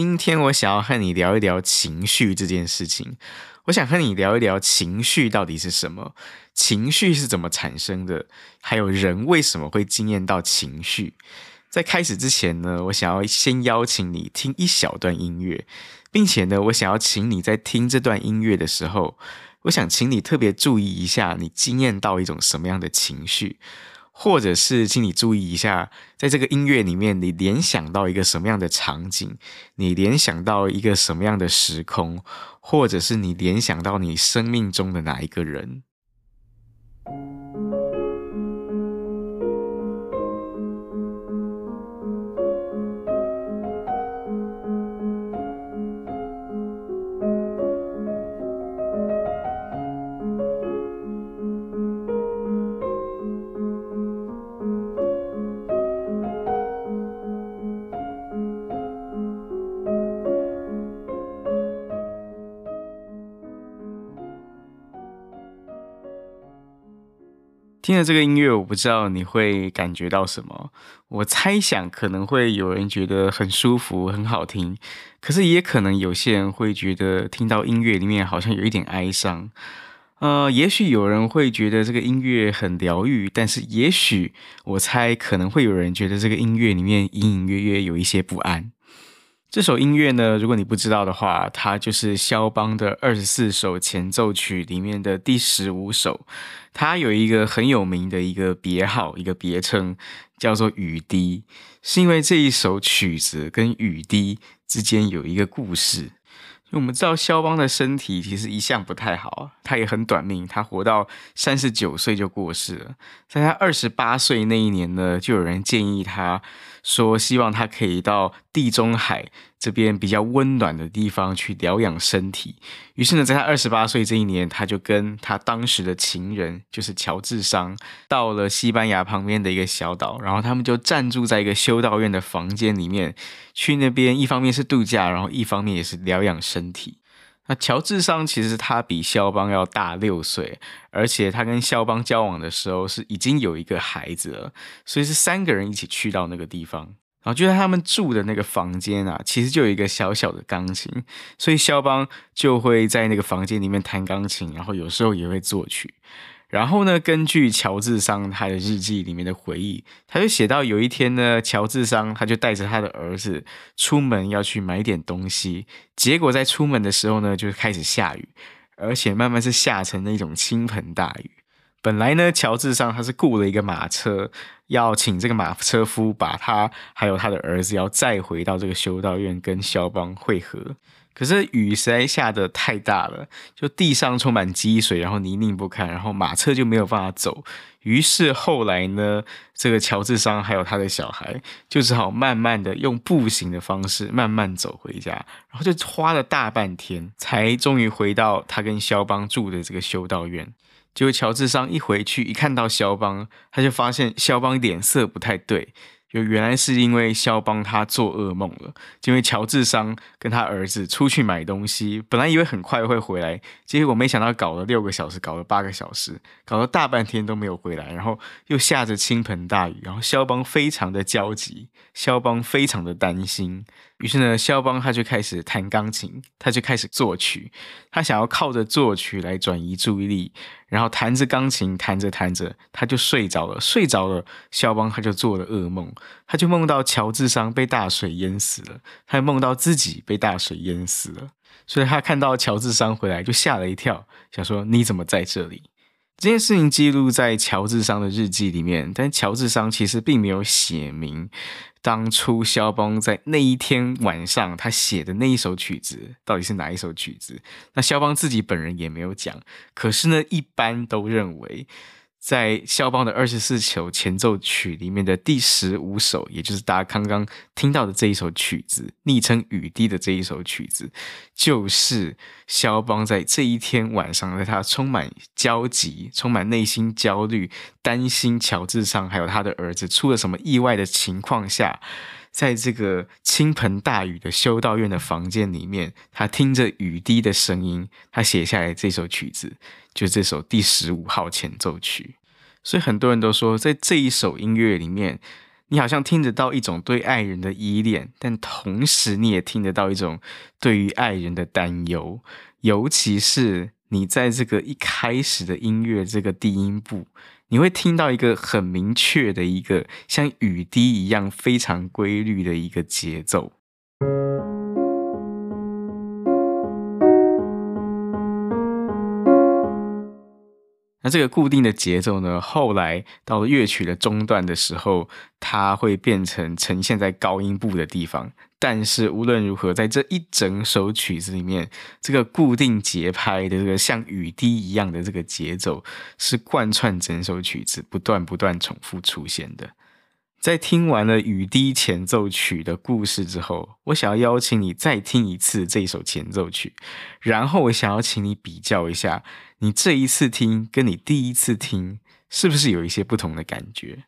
今天我想要和你聊一聊情绪这件事情。我想和你聊一聊情绪到底是什么，情绪是怎么产生的，还有人为什么会经验到情绪。在开始之前呢，我想要先邀请你听一小段音乐，并且呢，我想要请你在听这段音乐的时候，我想请你特别注意一下，你经验到一种什么样的情绪。或者是，请你注意一下，在这个音乐里面，你联想到一个什么样的场景？你联想到一个什么样的时空？或者是你联想到你生命中的哪一个人？听了这个音乐，我不知道你会感觉到什么。我猜想可能会有人觉得很舒服、很好听，可是也可能有些人会觉得听到音乐里面好像有一点哀伤。呃，也许有人会觉得这个音乐很疗愈，但是也许我猜可能会有人觉得这个音乐里面隐隐约约有一些不安。这首音乐呢，如果你不知道的话，它就是肖邦的二十四首前奏曲里面的第十五首。它有一个很有名的一个别号，一个别称，叫做雨滴，是因为这一首曲子跟雨滴之间有一个故事。我们知道肖邦的身体其实一向不太好，他也很短命，他活到三十九岁就过世了。在他二十八岁那一年呢，就有人建议他说，希望他可以到地中海这边比较温暖的地方去疗养身体。于是呢，在他二十八岁这一年，他就跟他当时的情人，就是乔治桑，到了西班牙旁边的一个小岛，然后他们就暂住在一个修道院的房间里面，去那边一方面是度假，然后一方面也是疗养身体。那乔治桑其实他比肖邦要大六岁，而且他跟肖邦交往的时候是已经有一个孩子了，所以是三个人一起去到那个地方。然后就在他们住的那个房间啊，其实就有一个小小的钢琴，所以肖邦就会在那个房间里面弹钢琴，然后有时候也会作曲。然后呢，根据乔治桑他的日记里面的回忆，他就写到有一天呢，乔治桑他就带着他的儿子出门要去买点东西，结果在出门的时候呢，就开始下雨，而且慢慢是下成那种倾盆大雨。本来呢，乔治桑他是雇了一个马车，要请这个马车夫把他还有他的儿子要载回到这个修道院跟肖邦会合。可是雨实在下得太大了，就地上充满积水，然后泥泞不堪，然后马车就没有办法走。于是后来呢，这个乔治桑还有他的小孩就只好慢慢的用步行的方式慢慢走回家，然后就花了大半天，才终于回到他跟肖邦住的这个修道院。结果乔治桑一回去，一看到肖邦，他就发现肖邦脸色不太对。就原来是因为肖邦他做噩梦了，因为乔治商跟他儿子出去买东西，本来以为很快会回来，结果没想到搞了六个小时，搞了八个小时，搞了大半天都没有回来，然后又下着倾盆大雨，然后肖邦非常的焦急，肖邦非常的担心。于是呢，肖邦他就开始弹钢琴，他就开始作曲，他想要靠着作曲来转移注意力，然后弹着钢琴，弹着弹着，他就睡着了。睡着了，肖邦他就做了噩梦，他就梦到乔治桑被大水淹死了，他还梦到自己被大水淹死了。所以他看到乔治桑回来，就吓了一跳，想说你怎么在这里？这件事情记录在乔治桑的日记里面，但乔治桑其实并没有写明。当初肖邦在那一天晚上，他写的那一首曲子到底是哪一首曲子？那肖邦自己本人也没有讲。可是呢，一般都认为在肖邦的二十四首前奏曲里面的第十五首，也就是大家刚刚听到的这一首曲子，昵称雨滴的这一首曲子，就是肖邦在这一天晚上，在他充满焦急、充满内心焦虑、担心乔治上还有他的儿子出了什么意外的情况下，在这个倾盆大雨的修道院的房间里面，他听着雨滴的声音，他写下来这首曲子。就这首第十五号前奏曲，所以很多人都说，在这一首音乐里面，你好像听得到一种对爱人的依恋，但同时你也听得到一种对于爱人的担忧。尤其是你在这个一开始的音乐这个低音部，你会听到一个很明确的一个像雨滴一样非常规律的一个节奏。这个固定的节奏呢，后来到了乐曲的中段的时候，它会变成呈现在高音部的地方。但是无论如何，在这一整首曲子里面，这个固定节拍的这个像雨滴一样的这个节奏，是贯穿整首曲子，不断不断重复出现的。在听完了雨滴前奏曲的故事之后，我想要邀请你再听一次这首前奏曲，然后我想要请你比较一下，你这一次听跟你第一次听是不是有一些不同的感觉？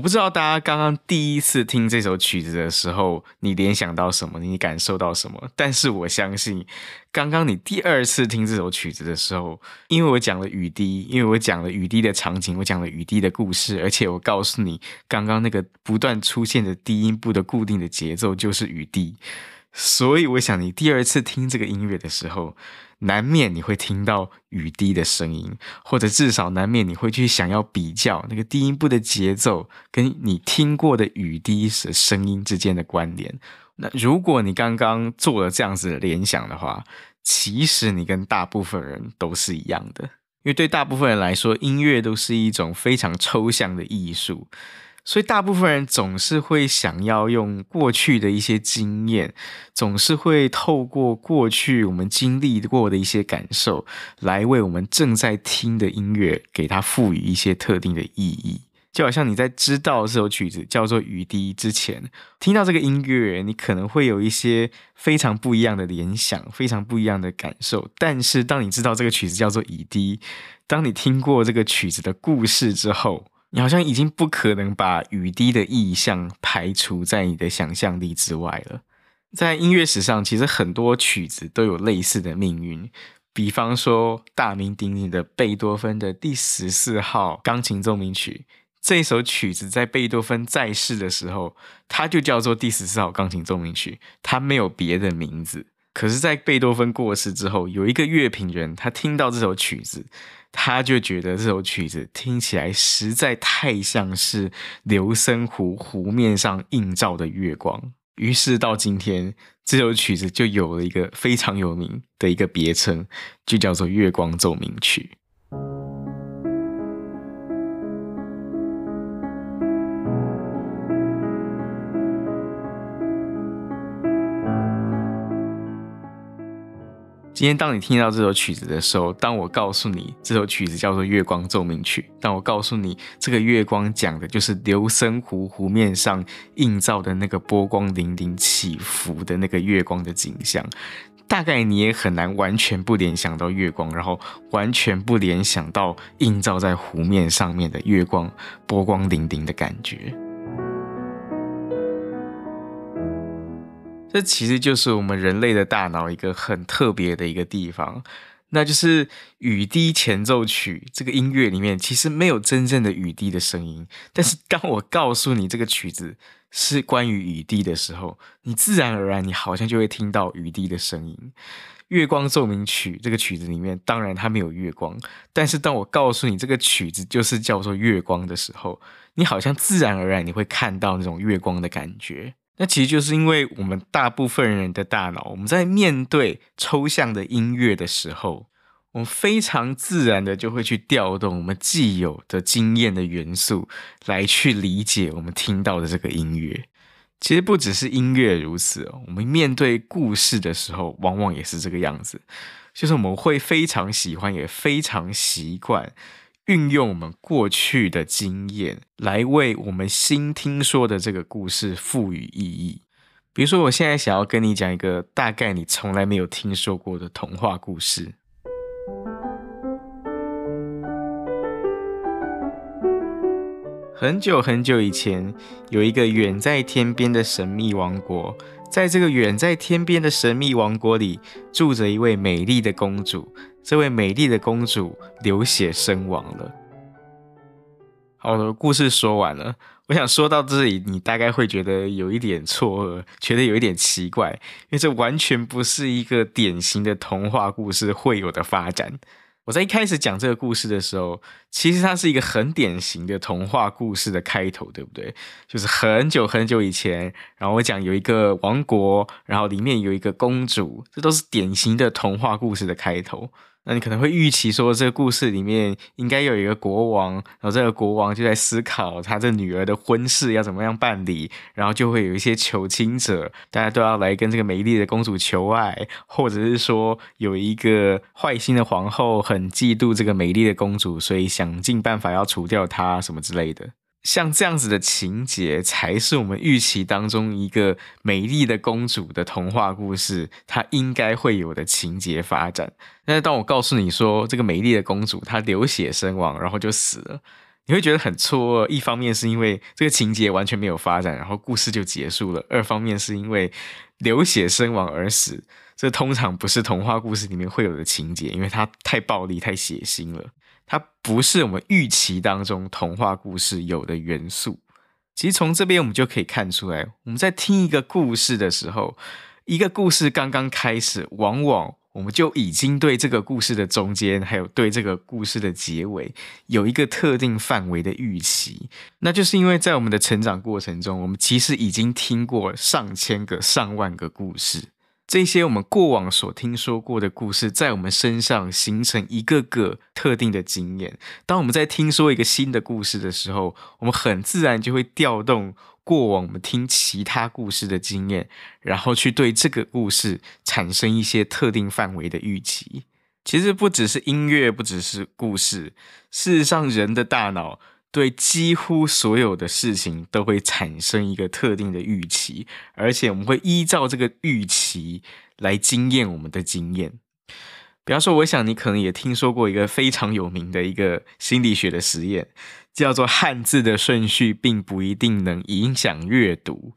我不知道大家刚刚第一次听这首曲子的时候，你联想到什么？你感受到什么？但是我相信，刚刚你第二次听这首曲子的时候，因为我讲了雨滴，因为我讲了雨滴的场景，我讲了雨滴的故事，而且我告诉你，刚刚那个不断出现的低音部的固定的节奏就是雨滴，所以我想你第二次听这个音乐的时候。难免你会听到雨滴的声音，或者至少难免你会去想要比较那个低音部的节奏跟你听过的雨滴的声音之间的关联。那如果你刚刚做了这样子的联想的话，其实你跟大部分人都是一样的，因为对大部分人来说，音乐都是一种非常抽象的艺术。所以，大部分人总是会想要用过去的一些经验，总是会透过过去我们经历过的一些感受，来为我们正在听的音乐给它赋予一些特定的意义。就好像你在知道这首曲子叫做《雨滴》之前，听到这个音乐，你可能会有一些非常不一样的联想，非常不一样的感受。但是，当你知道这个曲子叫做《雨滴》，当你听过这个曲子的故事之后，你好像已经不可能把雨滴的意象排除在你的想象力之外了。在音乐史上，其实很多曲子都有类似的命运。比方说，大名鼎鼎的贝多芬的第十四号钢琴奏鸣曲，这首曲子在贝多芬在世的时候，它就叫做第十四号钢琴奏鸣曲，它没有别的名字。可是，在贝多芬过世之后，有一个乐评人，他听到这首曲子。他就觉得这首曲子听起来实在太像是流声湖湖面上映照的月光，于是到今天，这首曲子就有了一个非常有名的一个别称，就叫做《月光奏鸣曲》。今天，当你听到这首曲子的时候，当我告诉你这首曲子叫做《月光奏鸣曲》，当我告诉你这个月光讲的就是流森湖湖面上映照的那个波光粼粼起伏的那个月光的景象，大概你也很难完全不联想到月光，然后完全不联想到映照在湖面上面的月光波光粼粼的感觉。这其实就是我们人类的大脑一个很特别的一个地方。那就是雨滴前奏曲这个音乐里面其实没有真正的雨滴的声音，但是当我告诉你这个曲子是关于雨滴的时候，你自然而然你好像就会听到雨滴的声音。《月光奏鸣曲》这个曲子里面当然它没有月光，但是当我告诉你这个曲子就是叫做月光的时候，你好像自然而然你会看到那种月光的感觉。那其实就是因为我们大部分人的大脑，我们在面对抽象的音乐的时候，我们非常自然的就会去调动我们既有的经验的元素，来去理解我们听到的这个音乐。其实不只是音乐如此哦，我们面对故事的时候，往往也是这个样子，就是我们会非常喜欢，也非常习惯。运用我们过去的经验来为我们新听说的这个故事赋予意义。比如说，我现在想要跟你讲一个大概你从来没有听说过的童话故事。很久很久以前，有一个远在天边的神秘王国。在这个远在天边的神秘王国里，住着一位美丽的公主。这位美丽的公主流血身亡了。好的，故事说完了。我想说到这里，你大概会觉得有一点错愕，觉得有一点奇怪，因为这完全不是一个典型的童话故事会有的发展。我在一开始讲这个故事的时候，其实它是一个很典型的童话故事的开头，对不对？就是很久很久以前，然后我讲有一个王国，然后里面有一个公主，这都是典型的童话故事的开头。那你可能会预期说，这个故事里面应该有一个国王，然后这个国王就在思考他这女儿的婚事要怎么样办理，然后就会有一些求亲者，大家都要来跟这个美丽的公主求爱，或者是说有一个坏心的皇后很嫉妒这个美丽的公主，所以想尽办法要除掉她什么之类的。像这样子的情节，才是我们预期当中一个美丽的公主的童话故事，它应该会有的情节发展。但是当我告诉你说，这个美丽的公主她流血身亡，然后就死了，你会觉得很错愕。一方面是因为这个情节完全没有发展，然后故事就结束了；二方面是因为流血身亡而死，这通常不是童话故事里面会有的情节，因为它太暴力、太血腥了。它不是我们预期当中童话故事有的元素。其实从这边我们就可以看出来，我们在听一个故事的时候，一个故事刚刚开始，往往我们就已经对这个故事的中间，还有对这个故事的结尾，有一个特定范围的预期。那就是因为在我们的成长过程中，我们其实已经听过上千个、上万个故事。这些我们过往所听说过的故事，在我们身上形成一个个特定的经验。当我们在听说一个新的故事的时候，我们很自然就会调动过往我们听其他故事的经验，然后去对这个故事产生一些特定范围的预期。其实不只是音乐，不只是故事，事实上，人的大脑。对几乎所有的事情都会产生一个特定的预期，而且我们会依照这个预期来经验我们的经验。比方说，我想你可能也听说过一个非常有名的一个心理学的实验，叫做汉字的顺序并不一定能影响阅读。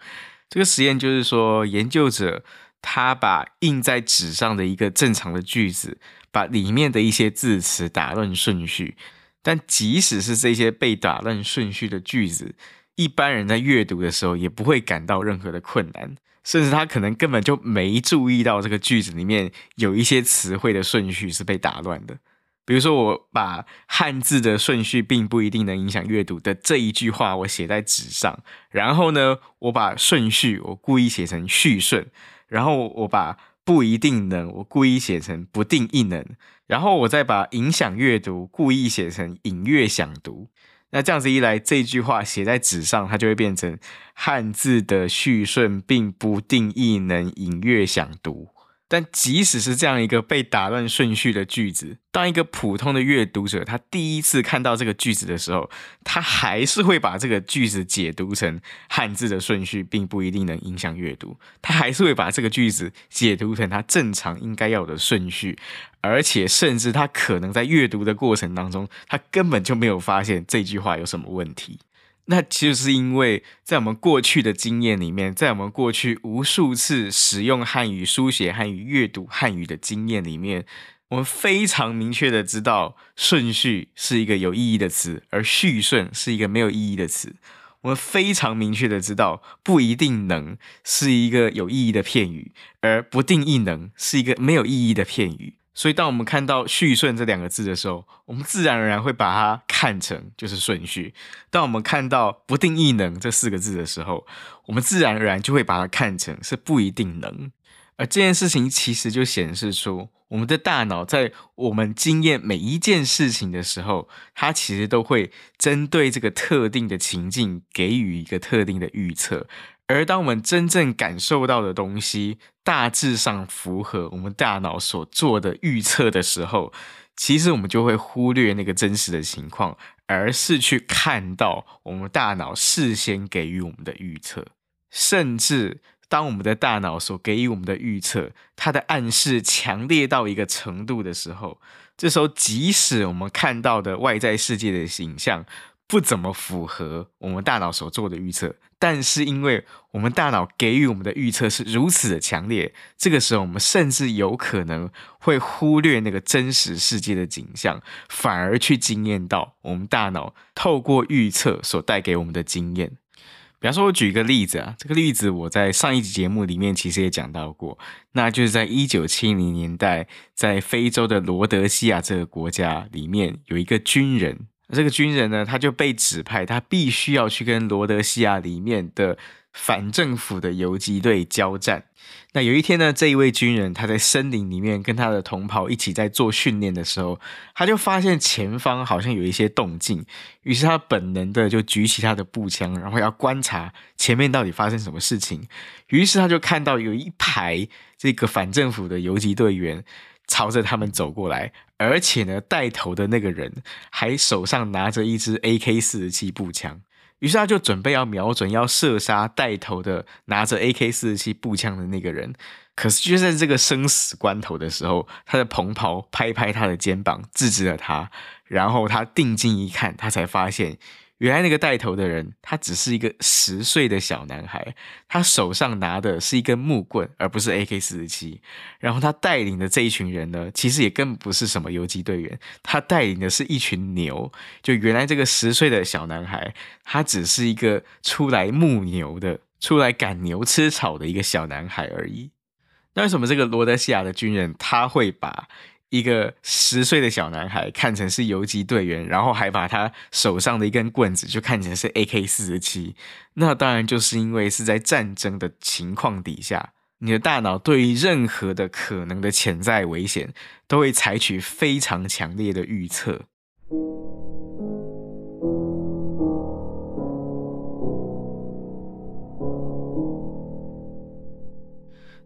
这个实验就是说，研究者他把印在纸上的一个正常的句子，把里面的一些字词打乱顺序。但即使是这些被打乱顺序的句子，一般人在阅读的时候也不会感到任何的困难，甚至他可能根本就没注意到这个句子里面有一些词汇的顺序是被打乱的。比如说，我把汉字的顺序并不一定能影响阅读的这一句话，我写在纸上，然后呢，我把顺序我故意写成序顺，然后我把不一定能我故意写成不定一能。然后我再把影响阅读故意写成隐约想读，那这样子一来，这句话写在纸上，它就会变成汉字的序顺并不定义能隐约想读。但即使是这样一个被打乱顺序的句子，当一个普通的阅读者，他第一次看到这个句子的时候，他还是会把这个句子解读成汉字的顺序并不一定能影响阅读，他还是会把这个句子解读成他正常应该要的顺序，而且甚至他可能在阅读的过程当中，他根本就没有发现这句话有什么问题。那其实是因为，在我们过去的经验里面，在我们过去无数次使用汉语书写汉语、阅读汉语的经验里面，我们非常明确的知道顺序是一个有意义的词，而序顺是一个没有意义的词。我们非常明确的知道不一定能是一个有意义的片语，而不定义能是一个没有意义的片语。所以，当我们看到序顺这两个字的时候，我们自然而然会把它看成就是顺序；当我们看到不定义能这四个字的时候，我们自然而然就会把它看成是不一定能。而这件事情其实就显示出，我们的大脑在我们经验每一件事情的时候，它其实都会针对这个特定的情境给予一个特定的预测。而当我们真正感受到的东西大致上符合我们大脑所做的预测的时候，其实我们就会忽略那个真实的情况，而是去看到我们大脑事先给予我们的预测，甚至。当我们的大脑所给予我们的预测，它的暗示强烈到一个程度的时候，这时候即使我们看到的外在世界的形象不怎么符合我们大脑所做的预测，但是因为我们大脑给予我们的预测是如此的强烈，这个时候我们甚至有可能会忽略那个真实世界的景象，反而去惊艳到我们大脑透过预测所带给我们的经验。比方说，我举一个例子啊，这个例子我在上一集节目里面其实也讲到过，那就是在一九七零年代，在非洲的罗德西亚这个国家里面，有一个军人，这个军人呢，他就被指派，他必须要去跟罗德西亚里面的反政府的游击队交战。那有一天呢，这一位军人他在森林里面跟他的同袍一起在做训练的时候，他就发现前方好像有一些动静，于是他本能的就举起他的步枪，然后要观察前面到底发生什么事情。于是他就看到有一排这个反政府的游击队员朝着他们走过来，而且呢，带头的那个人还手上拿着一支 AK 四十七步枪。于是他就准备要瞄准，要射杀带头的拿着 AK 四十七步枪的那个人。可是就在这个生死关头的时候，他的同袍拍拍他的肩膀，制止了他。然后他定睛一看，他才发现。原来那个带头的人，他只是一个十岁的小男孩，他手上拿的是一根木棍，而不是 AK-47。然后他带领的这一群人呢，其实也更不是什么游击队员，他带领的是一群牛。就原来这个十岁的小男孩，他只是一个出来牧牛的、出来赶牛吃草的一个小男孩而已。那为什么这个罗德西亚的军人他会把一个十岁的小男孩看成是游击队员，然后还把他手上的一根棍子就看成是 AK 四十七，那当然就是因为是在战争的情况底下，你的大脑对于任何的可能的潜在危险，都会采取非常强烈的预测。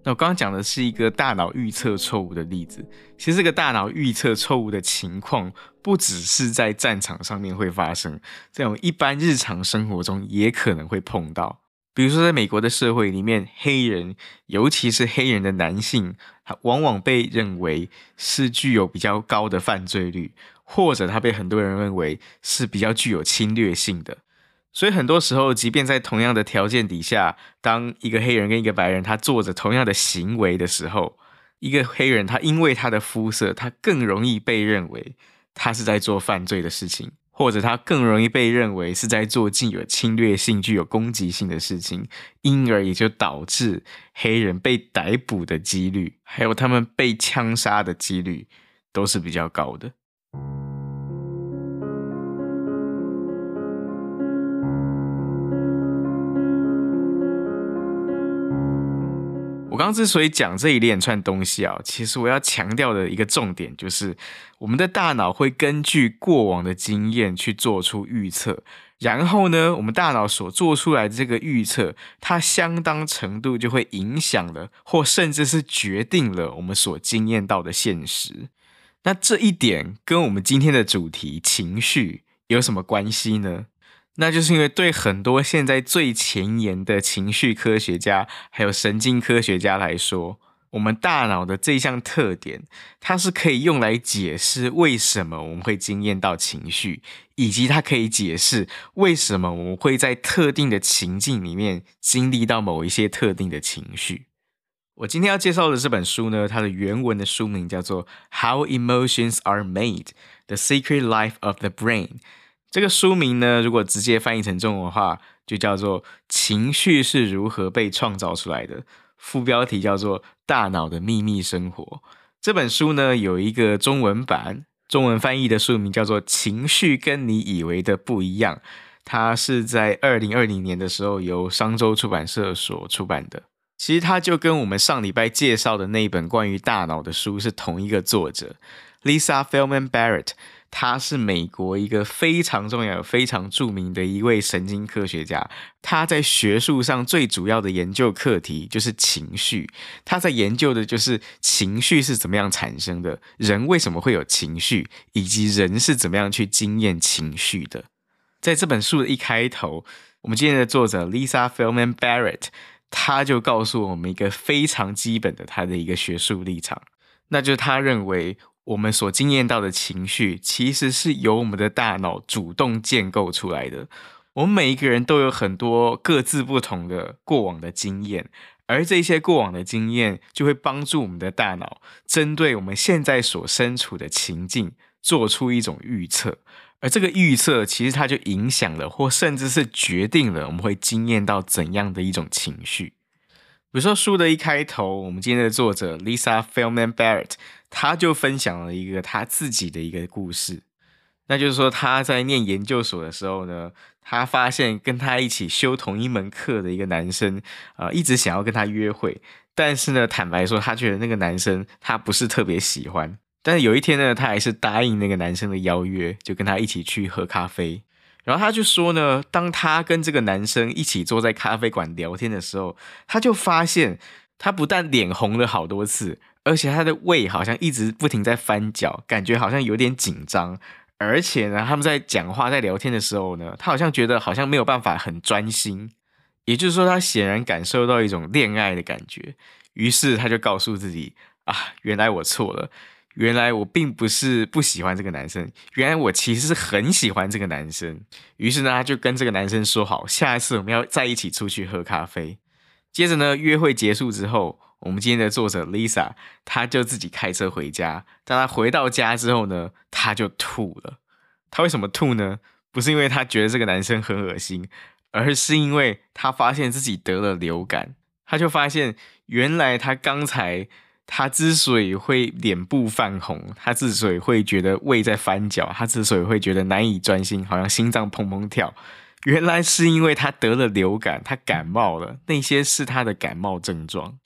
那我刚刚讲的是一个大脑预测错误的例子。其实这个大脑预测错误的情况，不只是在战场上面会发生，这种一般日常生活中也可能会碰到。比如说，在美国的社会里面，黑人，尤其是黑人的男性，他往往被认为是具有比较高的犯罪率，或者他被很多人认为是比较具有侵略性的。所以很多时候，即便在同样的条件底下，当一个黑人跟一个白人他做着同样的行为的时候，一个黑人他因为他的肤色，他更容易被认为他是在做犯罪的事情，或者他更容易被认为是在做具有侵略性、具有攻击性的事情，因而也就导致黑人被逮捕的几率，还有他们被枪杀的几率都是比较高的。我刚刚之所以讲这一连串东西啊，其实我要强调的一个重点就是，我们的大脑会根据过往的经验去做出预测，然后呢，我们大脑所做出来的这个预测，它相当程度就会影响了，或甚至是决定了我们所经验到的现实。那这一点跟我们今天的主题情绪有什么关系呢？那就是因为对很多现在最前沿的情绪科学家，还有神经科学家来说，我们大脑的这项特点，它是可以用来解释为什么我们会惊艳到情绪，以及它可以解释为什么我们会在特定的情境里面经历到某一些特定的情绪。我今天要介绍的这本书呢，它的原文的书名叫做《How Emotions Are Made: The Secret Life of the Brain》。这个书名呢，如果直接翻译成中文的话，就叫做《情绪是如何被创造出来的》。副标题叫做《大脑的秘密生活》。这本书呢，有一个中文版，中文翻译的书名叫做《情绪跟你以为的不一样》。它是在二零二零年的时候由商周出版社所出版的。其实它就跟我们上礼拜介绍的那一本关于大脑的书是同一个作者，Lisa Feldman Barrett。他是美国一个非常重要、非常著名的一位神经科学家。他在学术上最主要的研究课题就是情绪。他在研究的就是情绪是怎么样产生的，人为什么会有情绪，以及人是怎么样去经验情绪的。在这本书的一开头，我们今天的作者 Lisa Feldman Barrett。他就告诉我们一个非常基本的他的一个学术立场，那就是他认为我们所经验到的情绪其实是由我们的大脑主动建构出来的。我们每一个人都有很多各自不同的过往的经验，而这些过往的经验就会帮助我们的大脑针对我们现在所身处的情境做出一种预测。而这个预测其实它就影响了，或甚至是决定了我们会经验到怎样的一种情绪。比如说书的一开头，我们今天的作者 Lisa f e l m a n Barrett，他就分享了一个他自己的一个故事。那就是说他在念研究所的时候呢，他发现跟他一起修同一门课的一个男生，呃，一直想要跟他约会，但是呢，坦白说，他觉得那个男生他不是特别喜欢。但是有一天呢，他还是答应那个男生的邀约，就跟他一起去喝咖啡。然后他就说呢，当他跟这个男生一起坐在咖啡馆聊天的时候，他就发现他不但脸红了好多次，而且他的胃好像一直不停在翻搅，感觉好像有点紧张。而且呢，他们在讲话、在聊天的时候呢，他好像觉得好像没有办法很专心。也就是说，他显然感受到一种恋爱的感觉。于是他就告诉自己啊，原来我错了。原来我并不是不喜欢这个男生，原来我其实是很喜欢这个男生。于是呢，他就跟这个男生说好，下一次我们要在一起出去喝咖啡。接着呢，约会结束之后，我们今天的作者 Lisa，她就自己开车回家。当她回到家之后呢，她就吐了。她为什么吐呢？不是因为她觉得这个男生很恶心，而是因为她发现自己得了流感。她就发现，原来她刚才。她之所以会脸部泛红，他之所以会觉得胃在翻搅，她之所以会觉得难以专心，好像心脏砰砰跳，原来是因为他得了流感，他感冒了，那些是他的感冒症状。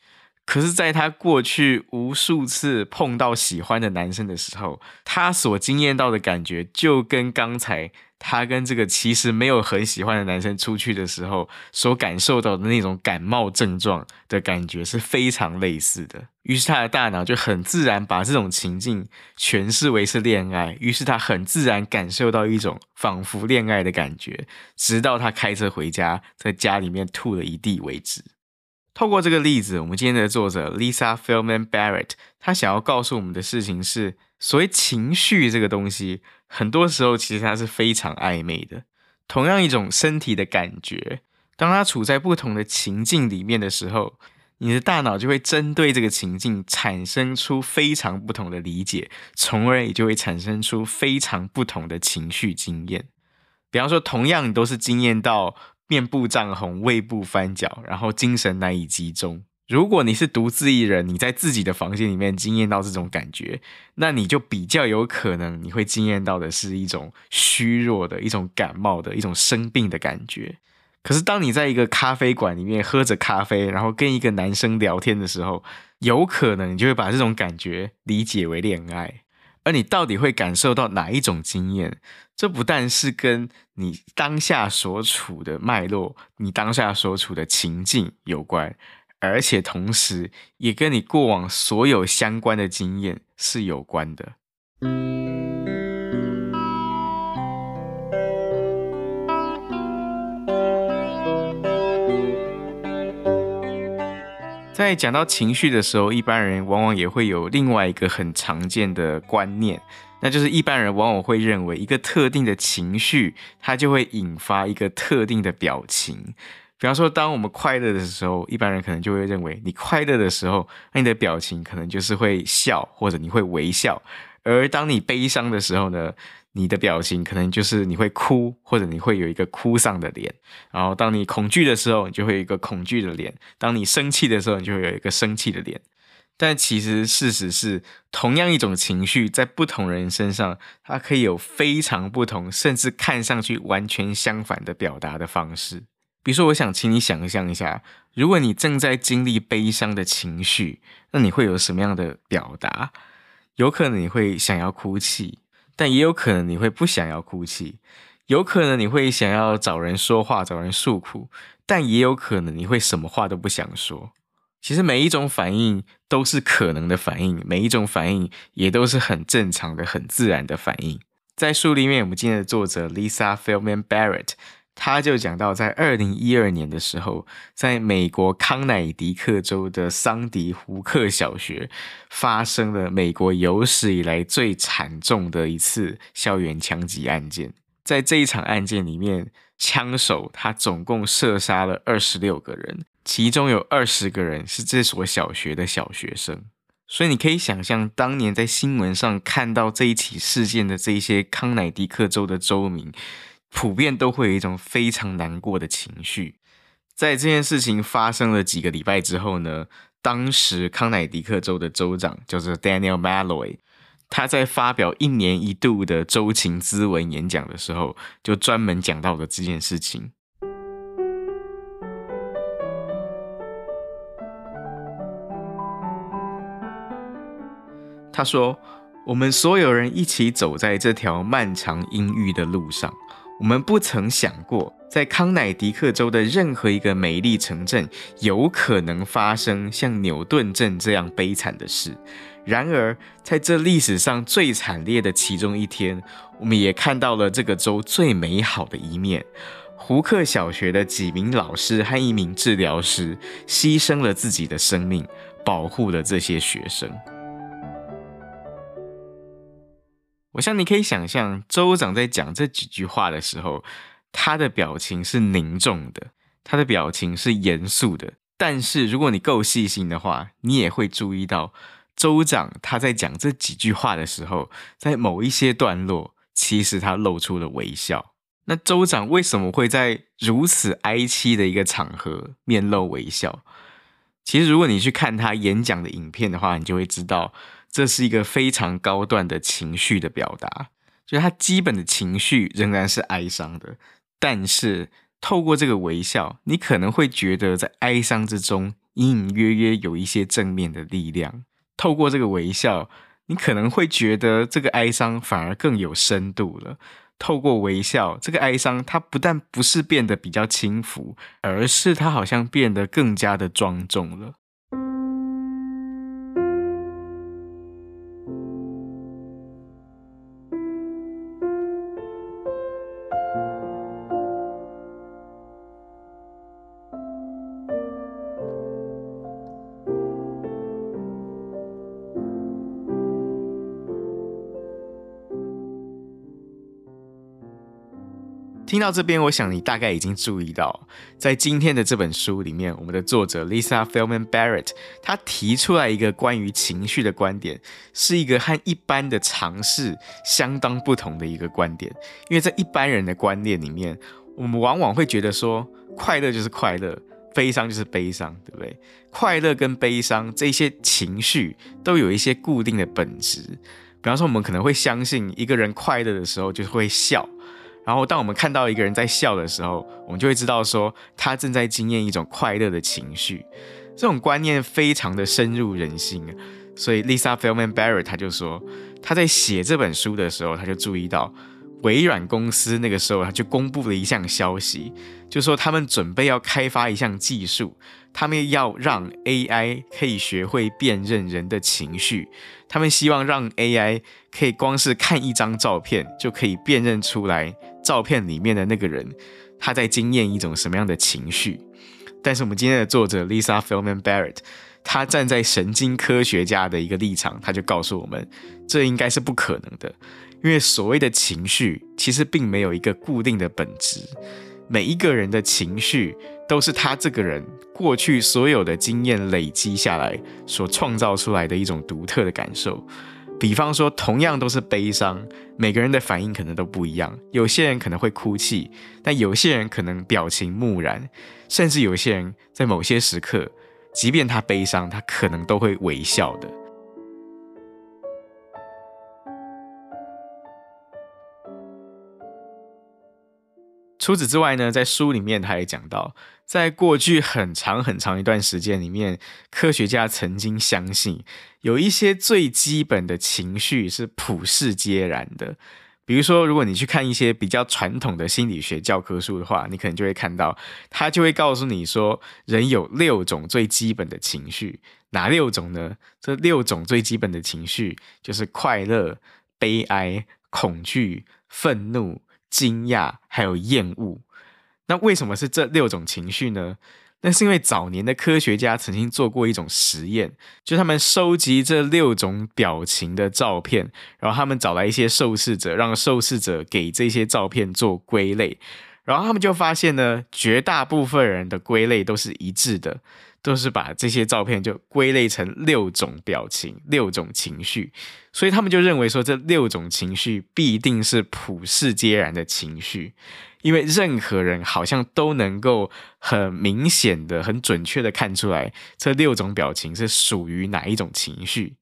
可是，在他过去无数次碰到喜欢的男生的时候，他所惊艳到的感觉，就跟刚才。他跟这个其实没有很喜欢的男生出去的时候，所感受到的那种感冒症状的感觉是非常类似的。于是他的大脑就很自然把这种情境诠释为是恋爱，于是他很自然感受到一种仿佛恋爱的感觉，直到他开车回家，在家里面吐了一地为止。透过这个例子，我们今天的作者 Lisa Feldman Barrett，他想要告诉我们的事情是：所谓情绪这个东西。很多时候，其实它是非常暧昧的。同样一种身体的感觉，当它处在不同的情境里面的时候，你的大脑就会针对这个情境产生出非常不同的理解，从而也就会产生出非常不同的情绪经验。比方说，同样都是经验到面部涨红、胃部翻搅，然后精神难以集中。如果你是独自一人，你在自己的房间里面经验到这种感觉，那你就比较有可能你会经验到的是一种虚弱的、一种感冒的、一种生病的感觉。可是当你在一个咖啡馆里面喝着咖啡，然后跟一个男生聊天的时候，有可能你就会把这种感觉理解为恋爱。而你到底会感受到哪一种经验？这不但是跟你当下所处的脉络、你当下所处的情境有关。而且同时，也跟你过往所有相关的经验是有关的。在讲到情绪的时候，一般人往往也会有另外一个很常见的观念，那就是一般人往往会认为，一个特定的情绪，它就会引发一个特定的表情。比方说，当我们快乐的时候，一般人可能就会认为，你快乐的时候，那你的表情可能就是会笑，或者你会微笑；而当你悲伤的时候呢，你的表情可能就是你会哭，或者你会有一个哭丧的脸。然后，当你恐惧的时候，你就会有一个恐惧的脸；当你生气的时候，你就会有一个生气的脸。但其实事实是，同样一种情绪在不同人身上，它可以有非常不同，甚至看上去完全相反的表达的方式。比如说，我想请你想象一下，如果你正在经历悲伤的情绪，那你会有什么样的表达？有可能你会想要哭泣，但也有可能你会不想要哭泣；有可能你会想要找人说话，找人诉苦，但也有可能你会什么话都不想说。其实每一种反应都是可能的反应，每一种反应也都是很正常的、很自然的反应。在书里面，我们今天的作者 Lisa f i l m a n Barrett，他就讲到，在二零一二年的时候，在美国康乃狄克州的桑迪胡克小学，发生了美国有史以来最惨重的一次校园枪击案件。在这一场案件里面，枪手他总共射杀了二十六个人。其中有二十个人是这所小学的小学生，所以你可以想象，当年在新闻上看到这一起事件的这些康乃狄克州的州民，普遍都会有一种非常难过的情绪。在这件事情发生了几个礼拜之后呢，当时康乃狄克州的州长叫做 Daniel Malloy，他在发表一年一度的州情咨文演讲的时候，就专门讲到了这件事情。他说：“我们所有人一起走在这条漫长阴郁的路上，我们不曾想过，在康乃狄克州的任何一个美丽城镇，有可能发生像牛顿镇这样悲惨的事。然而，在这历史上最惨烈的其中一天，我们也看到了这个州最美好的一面。胡克小学的几名老师和一名治疗师牺牲了自己的生命，保护了这些学生。”我想你可以想象，州长在讲这几句话的时候，他的表情是凝重的，他的表情是严肃的。但是如果你够细心的话，你也会注意到，州长他在讲这几句话的时候，在某一些段落，其实他露出了微笑。那州长为什么会在如此哀凄的一个场合面露微笑？其实如果你去看他演讲的影片的话，你就会知道。这是一个非常高段的情绪的表达，就是他基本的情绪仍然是哀伤的，但是透过这个微笑，你可能会觉得在哀伤之中隐隐约约有一些正面的力量。透过这个微笑，你可能会觉得这个哀伤反而更有深度了。透过微笑，这个哀伤它不但不是变得比较轻浮，而是它好像变得更加的庄重了。听到这边，我想你大概已经注意到，在今天的这本书里面，我们的作者 Lisa Feldman Barrett 她提出来一个关于情绪的观点，是一个和一般的常识相当不同的一个观点。因为在一般人的观念里面，我们往往会觉得说，快乐就是快乐，悲伤就是悲伤，对不对？快乐跟悲伤这些情绪都有一些固定的本质。比方说，我们可能会相信一个人快乐的时候就会笑。然后，当我们看到一个人在笑的时候，我们就会知道说他正在经验一种快乐的情绪。这种观念非常的深入人心，所以 Lisa f e l m a n Barrett 他就说，他在写这本书的时候，他就注意到微软公司那个时候他就公布了一项消息，就说他们准备要开发一项技术。他们要让 AI 可以学会辨认人的情绪，他们希望让 AI 可以光是看一张照片就可以辨认出来照片里面的那个人他在经验一种什么样的情绪。但是我们今天的作者 Lisa Feldman Barrett，他站在神经科学家的一个立场，他就告诉我们，这应该是不可能的，因为所谓的情绪其实并没有一个固定的本质，每一个人的情绪。都是他这个人过去所有的经验累积下来所创造出来的一种独特的感受。比方说，同样都是悲伤，每个人的反应可能都不一样。有些人可能会哭泣，但有些人可能表情木然，甚至有些人在某些时刻，即便他悲伤，他可能都会微笑的。除此之外呢，在书里面他也讲到，在过去很长很长一段时间里面，科学家曾经相信有一些最基本的情绪是普世皆然的。比如说，如果你去看一些比较传统的心理学教科书的话，你可能就会看到，他就会告诉你说，人有六种最基本的情绪，哪六种呢？这六种最基本的情绪就是快乐、悲哀、恐惧、愤怒。惊讶，还有厌恶。那为什么是这六种情绪呢？那是因为早年的科学家曾经做过一种实验，就他们收集这六种表情的照片，然后他们找来一些受试者，让受试者给这些照片做归类，然后他们就发现呢，绝大部分人的归类都是一致的。都是把这些照片就归类成六种表情、六种情绪，所以他们就认为说，这六种情绪必定是普世皆然的情绪，因为任何人好像都能够很明显的、很准确的看出来这六种表情是属于哪一种情绪。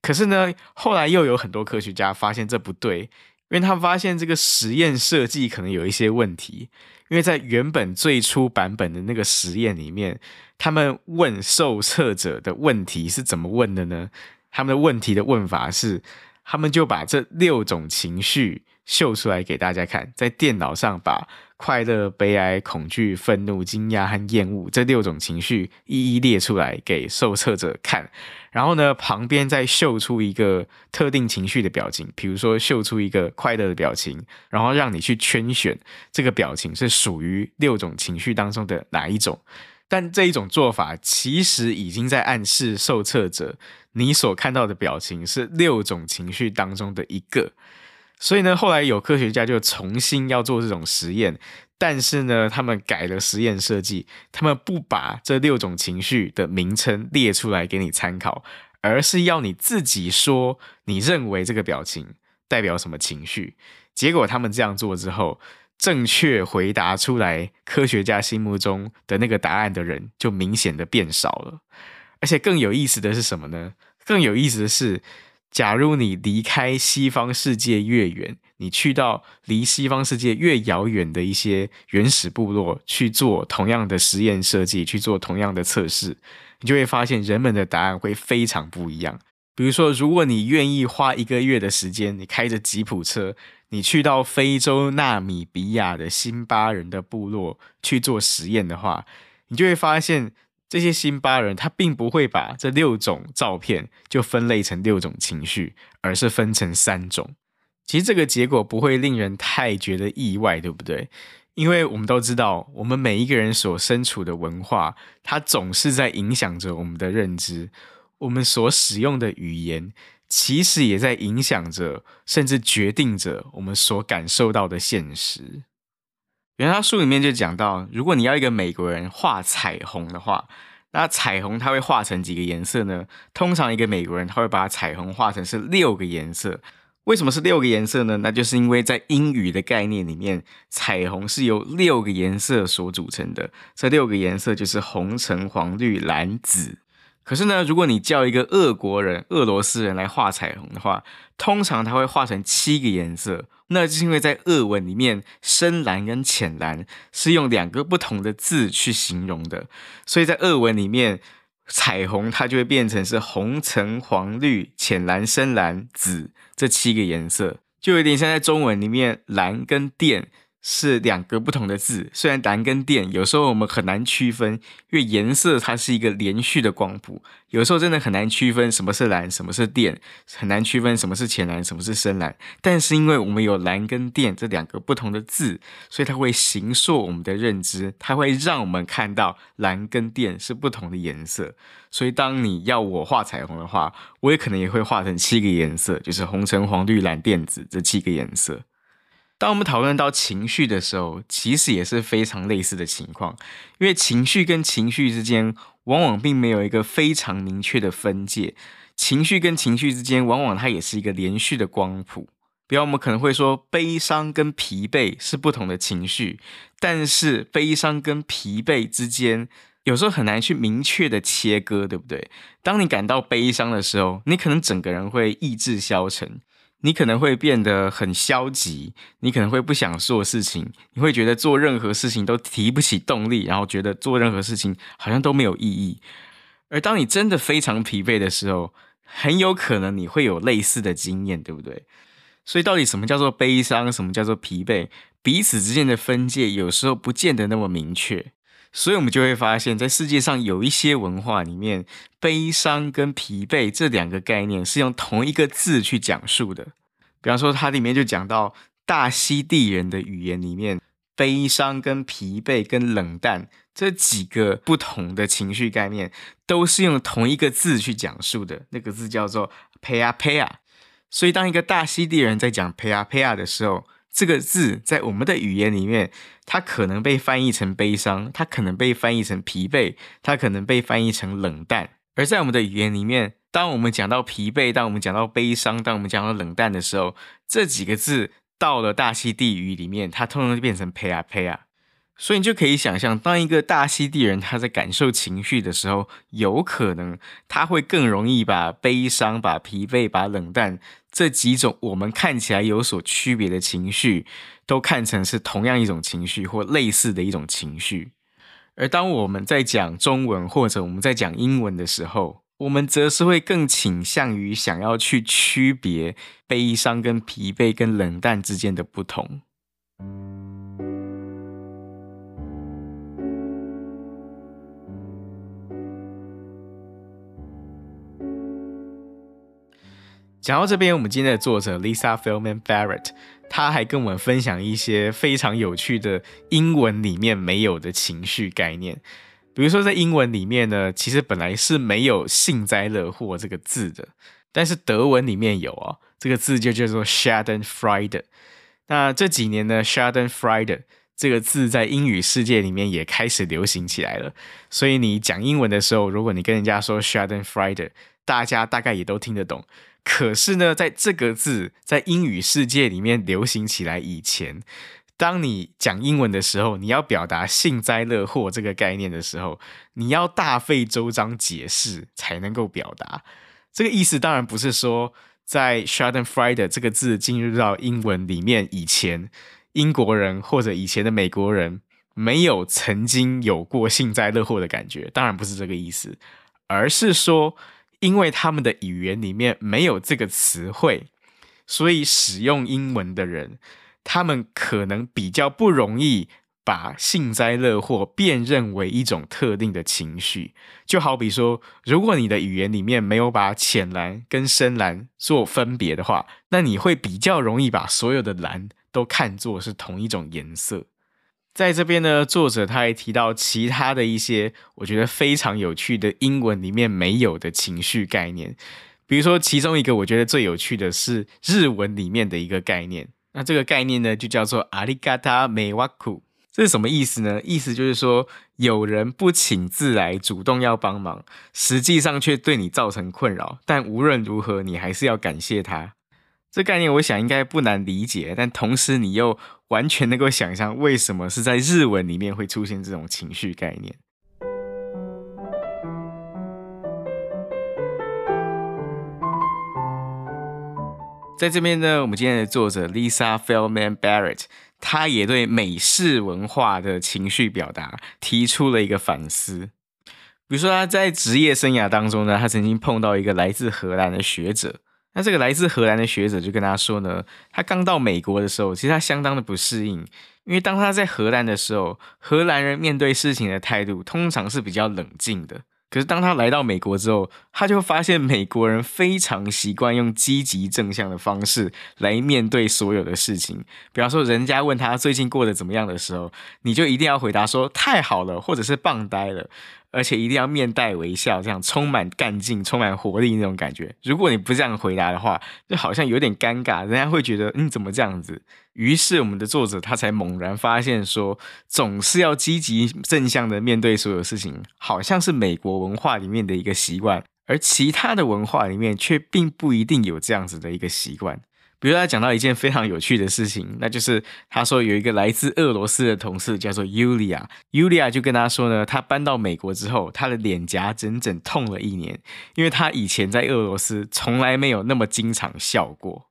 可是呢，后来又有很多科学家发现这不对，因为他发现这个实验设计可能有一些问题。因为在原本最初版本的那个实验里面，他们问受测者的问题是怎么问的呢？他们的问题的问法是，他们就把这六种情绪秀出来给大家看，在电脑上把快乐、悲哀、恐惧、愤怒、惊讶和厌恶这六种情绪一一列出来给受测者看。然后呢，旁边再秀出一个特定情绪的表情，比如说秀出一个快乐的表情，然后让你去圈选这个表情是属于六种情绪当中的哪一种。但这一种做法其实已经在暗示受测者，你所看到的表情是六种情绪当中的一个。所以呢，后来有科学家就重新要做这种实验。但是呢，他们改了实验设计，他们不把这六种情绪的名称列出来给你参考，而是要你自己说你认为这个表情代表什么情绪。结果他们这样做之后，正确回答出来科学家心目中的那个答案的人就明显的变少了。而且更有意思的是什么呢？更有意思的是，假如你离开西方世界越远，你去到离西方世界越遥远的一些原始部落去做同样的实验设计，去做同样的测试，你就会发现人们的答案会非常不一样。比如说，如果你愿意花一个月的时间，你开着吉普车，你去到非洲纳米比亚的辛巴人的部落去做实验的话，你就会发现这些辛巴人他并不会把这六种照片就分类成六种情绪，而是分成三种。其实这个结果不会令人太觉得意外，对不对？因为我们都知道，我们每一个人所身处的文化，它总是在影响着我们的认知。我们所使用的语言，其实也在影响着，甚至决定着我们所感受到的现实。原来他书里面就讲到，如果你要一个美国人画彩虹的话，那彩虹它会画成几个颜色呢？通常一个美国人他会把彩虹画成是六个颜色。为什么是六个颜色呢？那就是因为在英语的概念里面，彩虹是由六个颜色所组成的。这六个颜色就是红、橙、黄、绿、蓝、紫。可是呢，如果你叫一个俄国人、俄罗斯人来画彩虹的话，通常他会画成七个颜色。那就是因为在俄文里面，深蓝跟浅蓝是用两个不同的字去形容的，所以在俄文里面。彩虹它就会变成是红、橙、黄、绿、浅蓝、深蓝、紫这七个颜色，就有点像在中文里面蓝跟靛。是两个不同的字，虽然蓝跟靛有时候我们很难区分，因为颜色它是一个连续的光谱，有时候真的很难区分什么是蓝，什么是靛，很难区分什么是浅蓝，什么是深蓝。但是因为我们有蓝跟靛这两个不同的字，所以它会形塑我们的认知，它会让我们看到蓝跟靛是不同的颜色。所以当你要我画彩虹的话，我也可能也会画成七个颜色，就是红橙黄绿蓝靛紫这七个颜色。当我们讨论到情绪的时候，其实也是非常类似的情况，因为情绪跟情绪之间往往并没有一个非常明确的分界，情绪跟情绪之间往往它也是一个连续的光谱。比方我们可能会说，悲伤跟疲惫是不同的情绪，但是悲伤跟疲惫之间有时候很难去明确的切割，对不对？当你感到悲伤的时候，你可能整个人会意志消沉，你可能会变得很消极，你可能会不想做事情，你会觉得做任何事情都提不起动力，然后觉得做任何事情好像都没有意义。而当你真的非常疲惫的时候，很有可能你会有类似的经验，对不对？所以，到底什么叫做悲伤，什么叫做疲惫？彼此之间的分界有时候不见得那么明确。所以，我们就会发现，在世界上有一些文化里面，悲伤跟疲惫这两个概念是用同一个字去讲述的。比方说，它里面就讲到大溪地人的语言里面，悲伤跟疲惫跟冷淡这几个不同的情绪概念，都是用同一个字去讲述的。那个字叫做 “pea pea”。所以，当一个大溪地人在讲 “pea pea” 的时候，这个字在我们的语言里面，它可能被翻译成悲伤，它可能被翻译成疲惫，它可能被翻译成冷淡。而在我们的语言里面，当我们讲到疲惫，当我们讲到悲伤，当我们讲到冷淡的时候，这几个字到了大溪地语里面，它通常就变成 “pea pea”。所以你就可以想象，当一个大溪地人他在感受情绪的时候，有可能他会更容易把悲伤、把疲惫、把冷淡这几种我们看起来有所区别的情绪，都看成是同样一种情绪或类似的一种情绪。而当我们在讲中文或者我们在讲英文的时候，我们则是会更倾向于想要去区别悲伤跟疲惫跟冷淡之间的不同。讲到这边，我们今天的作者 Lisa Feldman Barrett，她还跟我们分享一些非常有趣的英文里面没有的情绪概念。比如说，在英文里面呢，其实本来是没有幸灾乐祸这个字的，但是德文里面有哦，这个字就叫做 Schadenfreude。那这几年呢，Schadenfreude 这个字在英语世界里面也开始流行起来了。所以你讲英文的时候，如果你跟人家说 Schadenfreude，大家大概也都听得懂。可是呢，在这个字在英语世界里面流行起来以前，当你讲英文的时候，你要表达幸灾乐祸这个概念的时候，你要大费周章解释才能够表达。这个意思当然不是说在 Schadenfreude 这个字进入到英文里面以前，英国人或者以前的美国人没有曾经有过幸灾乐祸的感觉，当然不是这个意思，而是说。因为他们的语言里面没有这个词汇，所以使用英文的人，他们可能比较不容易把幸灾乐祸辨认为一种特定的情绪。就好比说，如果你的语言里面没有把浅蓝跟深蓝做分别的话，那你会比较容易把所有的蓝都看作是同一种颜色。在这边呢，作者他还提到其他的一些我觉得非常有趣的英文里面没有的情绪概念，比如说其中一个我觉得最有趣的是日文里面的一个概念，那这个概念呢就叫做阿里嘎达梅瓦库，这是什么意思呢？意思就是说有人不请自来，主动要帮忙，实际上却对你造成困扰，但无论如何你还是要感谢他。这概念我想应该不难理解，但同时你又完全能够想象为什么是在日文里面会出现这种情绪概念。在这边呢，我们今天的作者 Lisa Feldman Barrett，她也对美式文化的情绪表达提出了一个反思。比如说，她在职业生涯当中呢，她曾经碰到一个来自荷兰的学者。那这个来自荷兰的学者就跟他说呢，他刚到美国的时候，其实他相当的不适应，因为当他在荷兰的时候，荷兰人面对事情的态度通常是比较冷静的。可是当他来到美国之后，他就发现美国人非常习惯用积极正向的方式来面对所有的事情。比方说，人家问他最近过得怎么样的时候，你就一定要回答说太好了，或者是棒呆了。而且一定要面带微笑，这样充满干劲、充满活力那种感觉。如果你不这样回答的话，就好像有点尴尬，人家会觉得你、嗯、怎么这样子？于是我们的作者他才猛然发现说，总是要积极正向的面对所有事情，好像是美国文化里面的一个习惯，而其他的文化里面却并不一定有这样子的一个习惯。比如他讲到一件非常有趣的事情，那就是他说有一个来自俄罗斯的同事叫做 Yulia，Yulia 就跟他说呢，他搬到美国之后，他的脸颊整整痛了一年，因为他以前在俄罗斯从来没有那么经常笑过。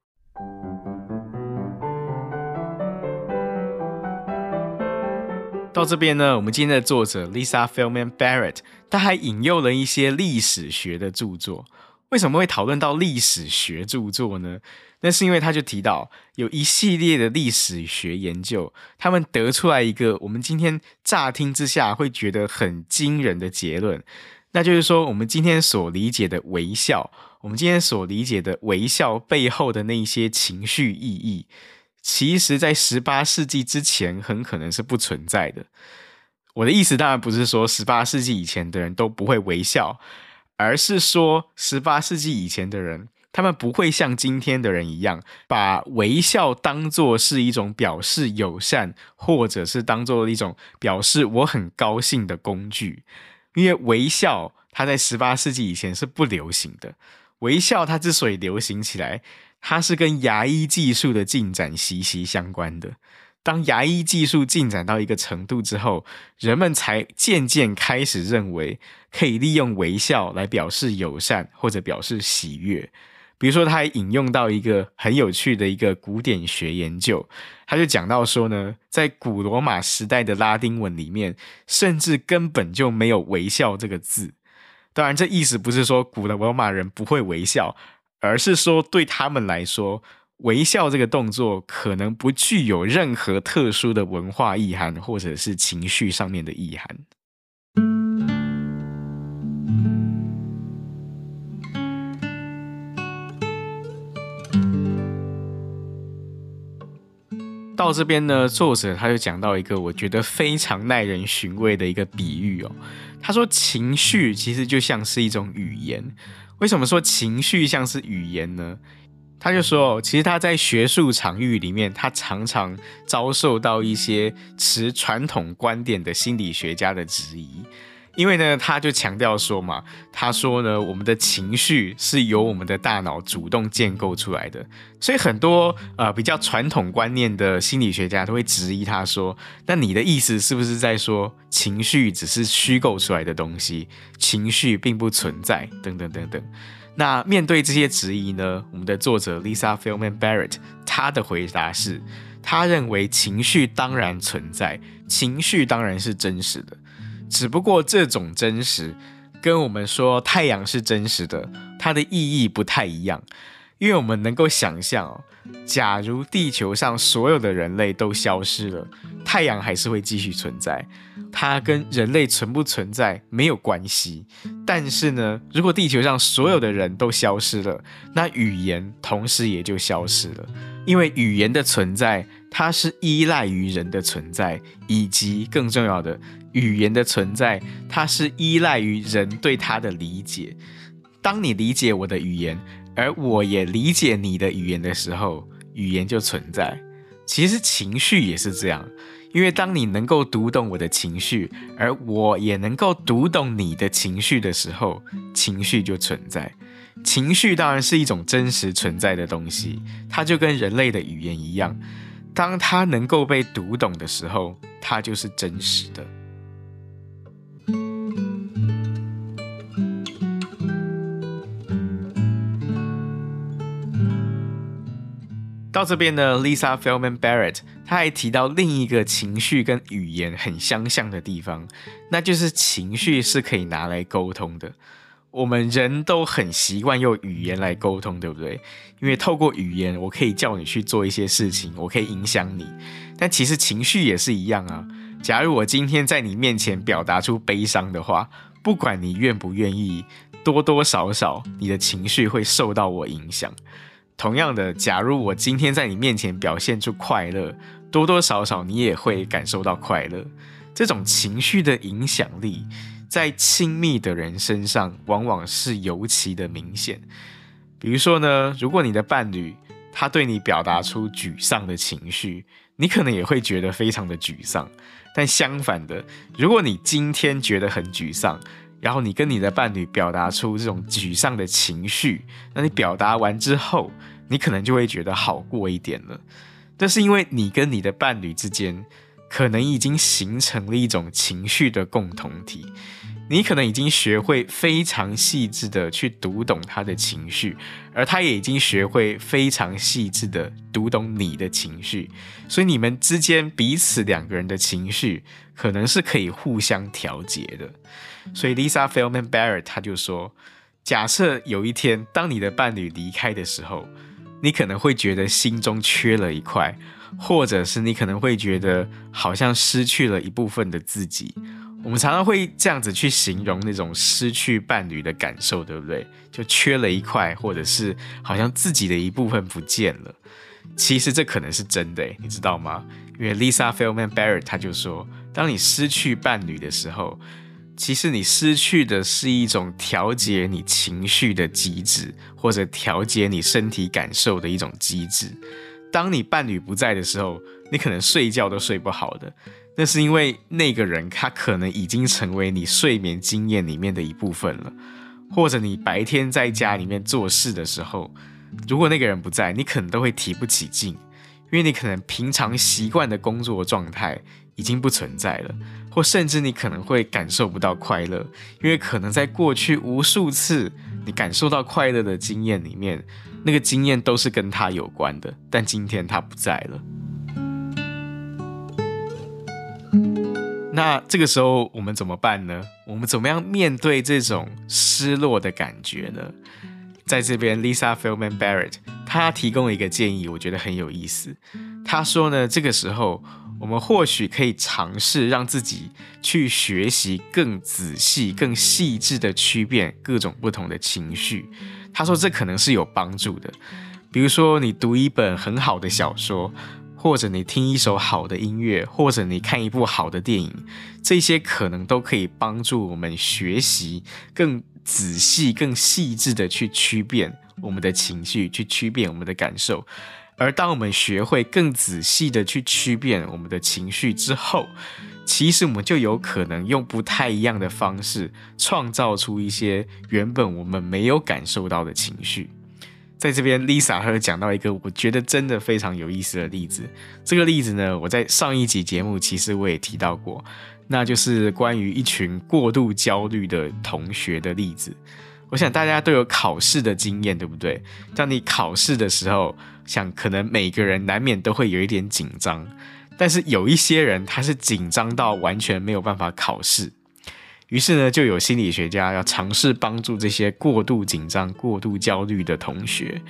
到这边呢，我们今天的作者 Lisa Feldman Barrett，他还引用了一些历史学的著作。为什么会讨论到历史学著作呢？那是因为他就提到有一系列的历史学研究，他们得出来一个我们今天乍听之下会觉得很惊人的结论，那就是说，我们今天所理解的微笑，我们今天所理解的微笑背后的那些情绪意义，其实在十八世纪之前很可能是不存在的。我的意思当然不是说十八世纪以前的人都不会微笑，而是说十八世纪以前的人。他们不会像今天的人一样，把微笑当作是一种表示友善，或者是当作一种表示我很高兴的工具。因为微笑，它在十八世纪以前是不流行的。微笑它之所以流行起来，它是跟牙医技术的进展息息相关的。当牙医技术进展到一个程度之后，人们才渐渐开始认为可以利用微笑来表示友善，或者表示喜悦。比如说，他还引用到一个很有趣的一个古典学研究，他就讲到说呢，在古罗马时代的拉丁文里面，甚至根本就没有“微笑”这个字。当然，这意思不是说古的罗马人不会微笑，而是说对他们来说，微笑这个动作可能不具有任何特殊的文化意涵，或者是情绪上面的意涵。到这边呢，作者他就讲到一个我觉得非常耐人寻味的一个比喻哦。他说，情绪其实就像是一种语言。为什么说情绪像是语言呢？他就说，其实他在学术场域里面，他常常遭受到一些持传统观点的心理学家的质疑。因为呢，他就强调说嘛，他说呢，我们的情绪是由我们的大脑主动建构出来的，所以很多呃比较传统观念的心理学家都会质疑他说，那你的意思是不是在说情绪只是虚构出来的东西，情绪并不存在，等等等等。那面对这些质疑呢，我们的作者 Lisa f i l m a n Barrett 她的回答是，她认为情绪当然存在，情绪当然是真实的。只不过这种真实，跟我们说太阳是真实的，它的意义不太一样。因为我们能够想象哦，假如地球上所有的人类都消失了，太阳还是会继续存在，它跟人类存不存在没有关系。但是呢，如果地球上所有的人都消失了，那语言同时也就消失了，因为语言的存在，它是依赖于人的存在，以及更重要的。语言的存在，它是依赖于人对它的理解。当你理解我的语言，而我也理解你的语言的时候，语言就存在。其实情绪也是这样，因为当你能够读懂我的情绪，而我也能够读懂你的情绪的时候，情绪就存在。情绪当然是一种真实存在的东西，它就跟人类的语言一样，当它能够被读懂的时候，它就是真实的。到这边呢，Lisa Feldman Barrett，她还提到另一个情绪跟语言很相像的地方，那就是情绪是可以拿来沟通的。我们人都很习惯用语言来沟通，对不对？因为透过语言，我可以叫你去做一些事情，我可以影响你。但其实情绪也是一样啊。假如我今天在你面前表达出悲伤的话，不管你愿不愿意，多多少少你的情绪会受到我影响。同样的，假如我今天在你面前表现出快乐，多多少少你也会感受到快乐。这种情绪的影响力，在亲密的人身上往往是尤其的明显。比如说呢，如果你的伴侣他对你表达出沮丧的情绪，你可能也会觉得非常的沮丧。但相反的，如果你今天觉得很沮丧，然后你跟你的伴侣表达出这种沮丧的情绪，那你表达完之后，你可能就会觉得好过一点了。这是因为你跟你的伴侣之间，可能已经形成了一种情绪的共同体。你可能已经学会非常细致的去读懂他的情绪，而他也已经学会非常细致的读懂你的情绪。所以你们之间彼此两个人的情绪，可能是可以互相调节的。所以 Lisa Feldman Barrett 他就说，假设有一天当你的伴侣离开的时候，你可能会觉得心中缺了一块，或者是你可能会觉得好像失去了一部分的自己。我们常常会这样子去形容那种失去伴侣的感受，对不对？就缺了一块，或者是好像自己的一部分不见了。其实这可能是真的，你知道吗？因为 Lisa Feldman Barrett 他就说，当你失去伴侣的时候，其实你失去的是一种调节你情绪的机制，或者调节你身体感受的一种机制。当你伴侣不在的时候，你可能睡觉都睡不好的。那是因为那个人他可能已经成为你睡眠经验里面的一部分了，或者你白天在家里面做事的时候，如果那个人不在，你可能都会提不起劲，因为你可能平常习惯的工作状态已经不存在了，或甚至你可能会感受不到快乐，因为可能在过去无数次你感受到快乐的经验里面，那个经验都是跟他有关的，但今天他不在了。那这个时候我们怎么办呢？我们怎么样面对这种失落的感觉呢？在这边，Lisa Feldman Barrett 她提供了一个建议，我觉得很有意思。她说呢，这个时候我们或许可以尝试让自己去学习更仔细、更细致的区辨各种不同的情绪。他说这可能是有帮助的。比如说，你读一本很好的小说。或者你听一首好的音乐，或者你看一部好的电影，这些可能都可以帮助我们学习更仔细、更细致的去区辨我们的情绪，去区辨我们的感受。而当我们学会更仔细的去区辨我们的情绪之后，其实我们就有可能用不太一样的方式，创造出一些原本我们没有感受到的情绪。在这边，Lisa 她讲到一个我觉得真的非常有意思的例子。这个例子呢，我在上一集节目其实我也提到过，那就是关于一群过度焦虑的同学的例子。我想大家都有考试的经验，对不对？当你考试的时候，想可能每个人难免都会有一点紧张，但是有一些人他是紧张到完全没有办法考试。于是呢，就有心理学家要尝试帮助这些过度紧张、过度焦虑的同学。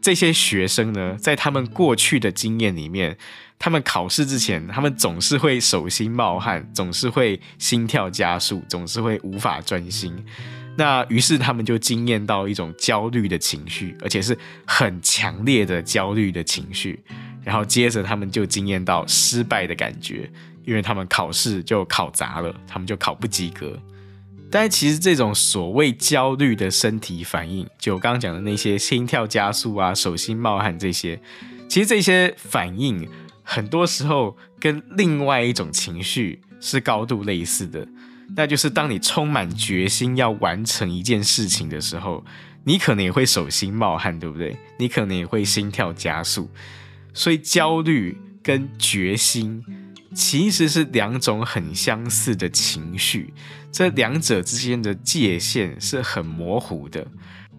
这些学生呢，在他们过去的经验里面，他们考试之前，他们总是会手心冒汗，总是会心跳加速，总是会无法专心。那于是他们就惊艳到一种焦虑的情绪，而且是很强烈的焦虑的情绪。然后接着他们就惊艳到失败的感觉。因为他们考试就考砸了，他们就考不及格。但其实这种所谓焦虑的身体反应，就我刚刚讲的那些心跳加速啊、手心冒汗这些，其实这些反应很多时候跟另外一种情绪是高度类似的，那就是当你充满决心要完成一件事情的时候，你可能也会手心冒汗，对不对？你可能也会心跳加速。所以焦虑跟决心。其实是两种很相似的情绪，这两者之间的界限是很模糊的，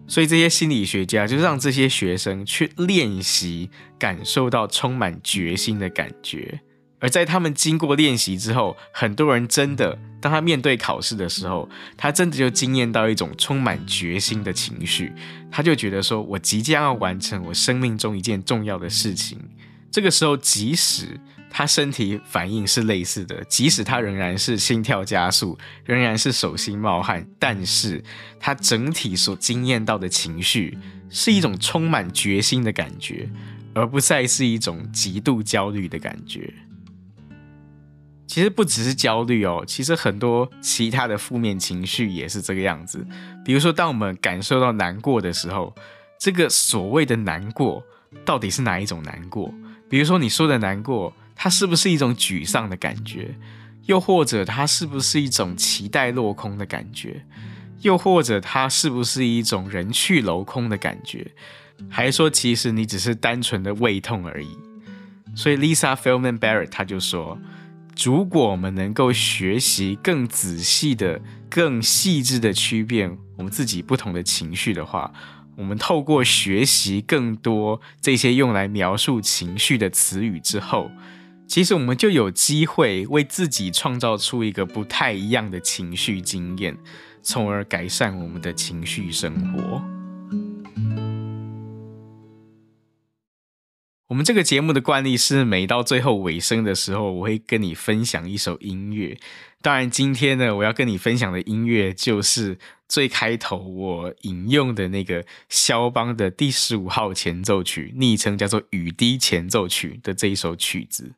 所以这些心理学家就让这些学生去练习感受到充满决心的感觉，而在他们经过练习之后，很多人真的当他面对考试的时候，他真的就惊艳到一种充满决心的情绪，他就觉得说，我即将要完成我生命中一件重要的事情，这个时候即使。他身体反应是类似的，即使他仍然是心跳加速，仍然是手心冒汗，但是他整体所惊艳到的情绪是一种充满决心的感觉，而不再是一种极度焦虑的感觉。其实不只是焦虑哦，其实很多其他的负面情绪也是这个样子。比如说，当我们感受到难过的时候，这个所谓的难过到底是哪一种难过？比如说你说的难过，它是不是一种沮丧的感觉？又或者它是不是一种期待落空的感觉？又或者它是不是一种人去楼空的感觉？还是说其实你只是单纯的胃痛而已？所以 Lisa Feldman Barrett 他就说。如果我们能够学习更仔细的、更细致的区辨我们自己不同的情绪的话，我们透过学习更多这些用来描述情绪的词语之后，其实我们就有机会为自己创造出一个不太一样的情绪经验，从而改善我们的情绪生活。我们这个节目的惯例是，每到最后尾声的时候，我会跟你分享一首音乐。当然，今天呢，我要跟你分享的音乐就是最开头我引用的那个肖邦的第十五号前奏曲，昵称叫做《雨滴前奏曲》的这一首曲子。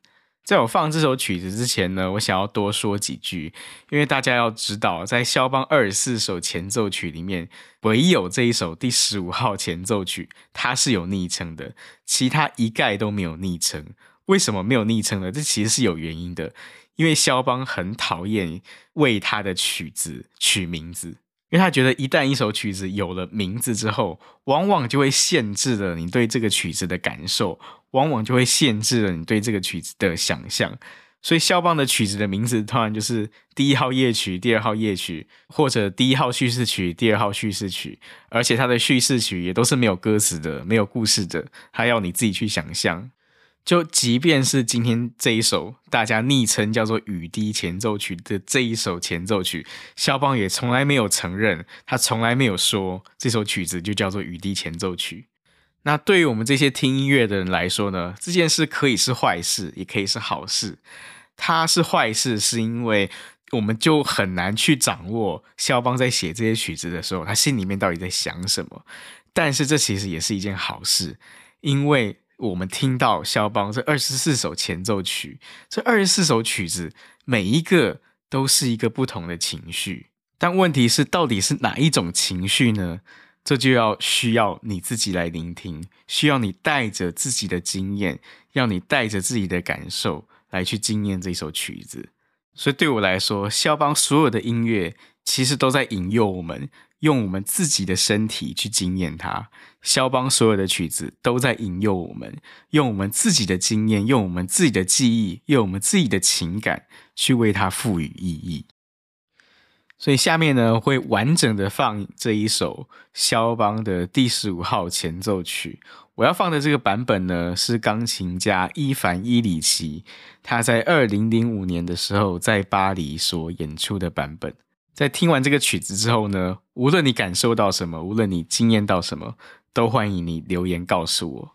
在我放这首曲子之前呢，我想要多说几句，因为大家要知道，在肖邦二十四首前奏曲里面，唯有这一首第十五号前奏曲，它是有昵称的，其他一概都没有昵称。为什么没有昵称呢？这其实是有原因的，因为肖邦很讨厌为他的曲子取名字。因为他觉得，一旦一首曲子有了名字之后，往往就会限制了你对这个曲子的感受，往往就会限制了你对这个曲子的想象。所以，肖邦的曲子的名字通常就是第一号夜曲、第二号夜曲，或者第一号叙事曲、第二号叙事曲，而且他的叙事曲也都是没有歌词的、没有故事的，他要你自己去想象。就即便是今天这一首大家昵称叫做《雨滴前奏曲》的这一首前奏曲，肖邦也从来没有承认，他从来没有说这首曲子就叫做《雨滴前奏曲》。那对于我们这些听音乐的人来说呢，这件事可以是坏事，也可以是好事。它是坏事，是因为我们就很难去掌握肖邦在写这些曲子的时候，他心里面到底在想什么。但是这其实也是一件好事，因为。我们听到肖邦这二十四首前奏曲，这二十四首曲子每一个都是一个不同的情绪，但问题是到底是哪一种情绪呢？这就要需要你自己来聆听，需要你带着自己的经验，要你带着自己的感受来去经验这首曲子。所以对我来说，肖邦所有的音乐其实都在引诱我们。用我们自己的身体去经验它，肖邦所有的曲子都在引诱我们，用我们自己的经验，用我们自己的记忆，用我们自己的情感去为它赋予意义。所以下面呢，会完整的放这一首肖邦的第十五号前奏曲。我要放的这个版本呢，是钢琴家伊凡伊里奇他在二零零五年的时候在巴黎所演出的版本。在听完这个曲子之后呢，无论你感受到什么，无论你惊艳到什么，都欢迎你留言告诉我。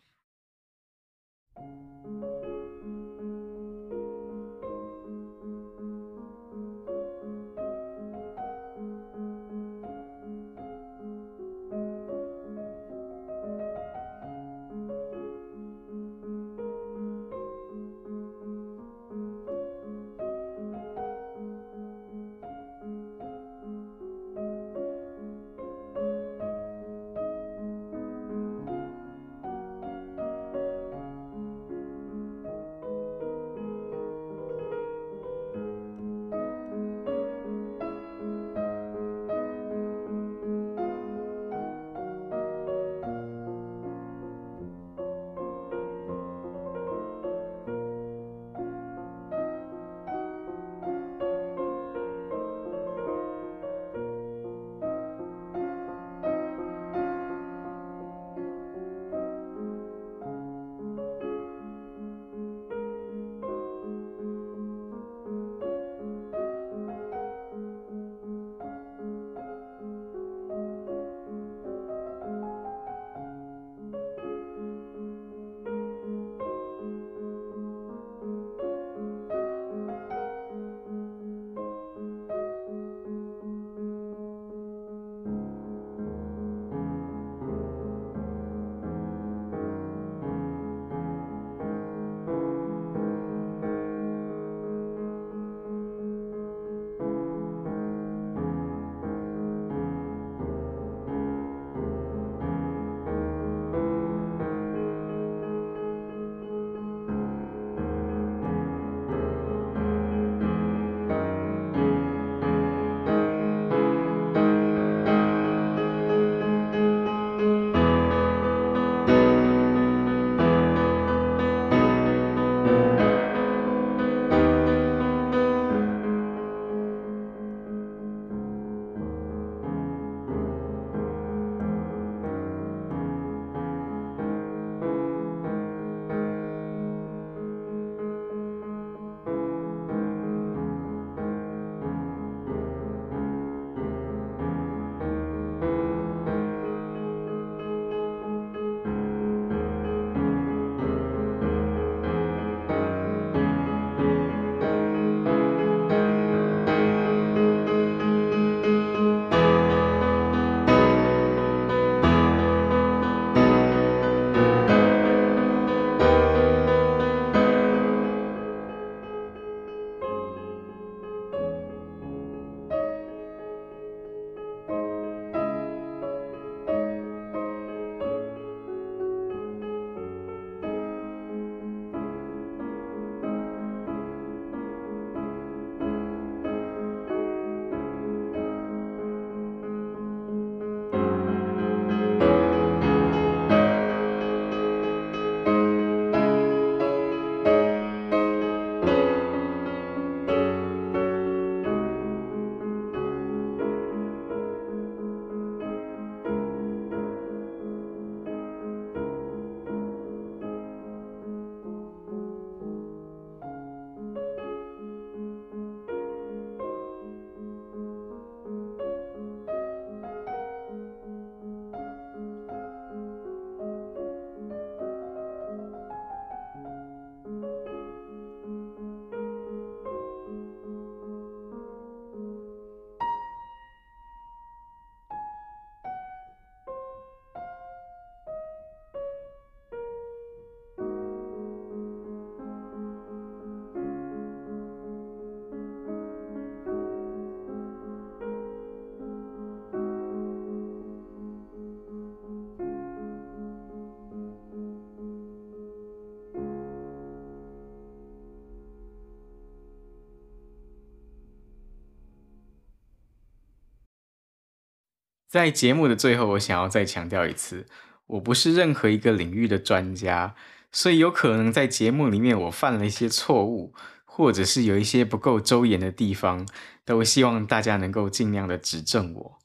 在节目的最后，我想要再强调一次，我不是任何一个领域的专家，所以有可能在节目里面我犯了一些错误，或者是有一些不够周延的地方，都希望大家能够尽量的指正我。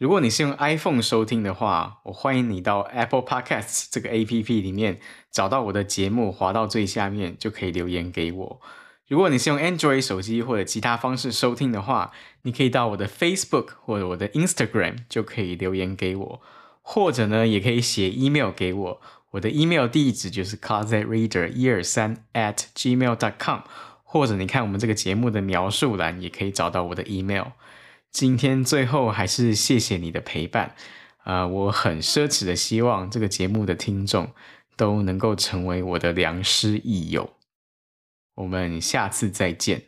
如果你是用 iPhone 收听的话，我欢迎你到 Apple Podcasts 这个 APP 里面找到我的节目，滑到最下面就可以留言给我。如果你是用 Android 手机或者其他方式收听的话，你可以到我的 Facebook 或者我的 Instagram 就可以留言给我，或者呢，也可以写 email 给我。我的 email 地址就是 closetreader 一二三 at gmail dot com，或者你看我们这个节目的描述栏也可以找到我的 email。今天最后还是谢谢你的陪伴，啊、呃，我很奢侈的希望这个节目的听众都能够成为我的良师益友。我们下次再见。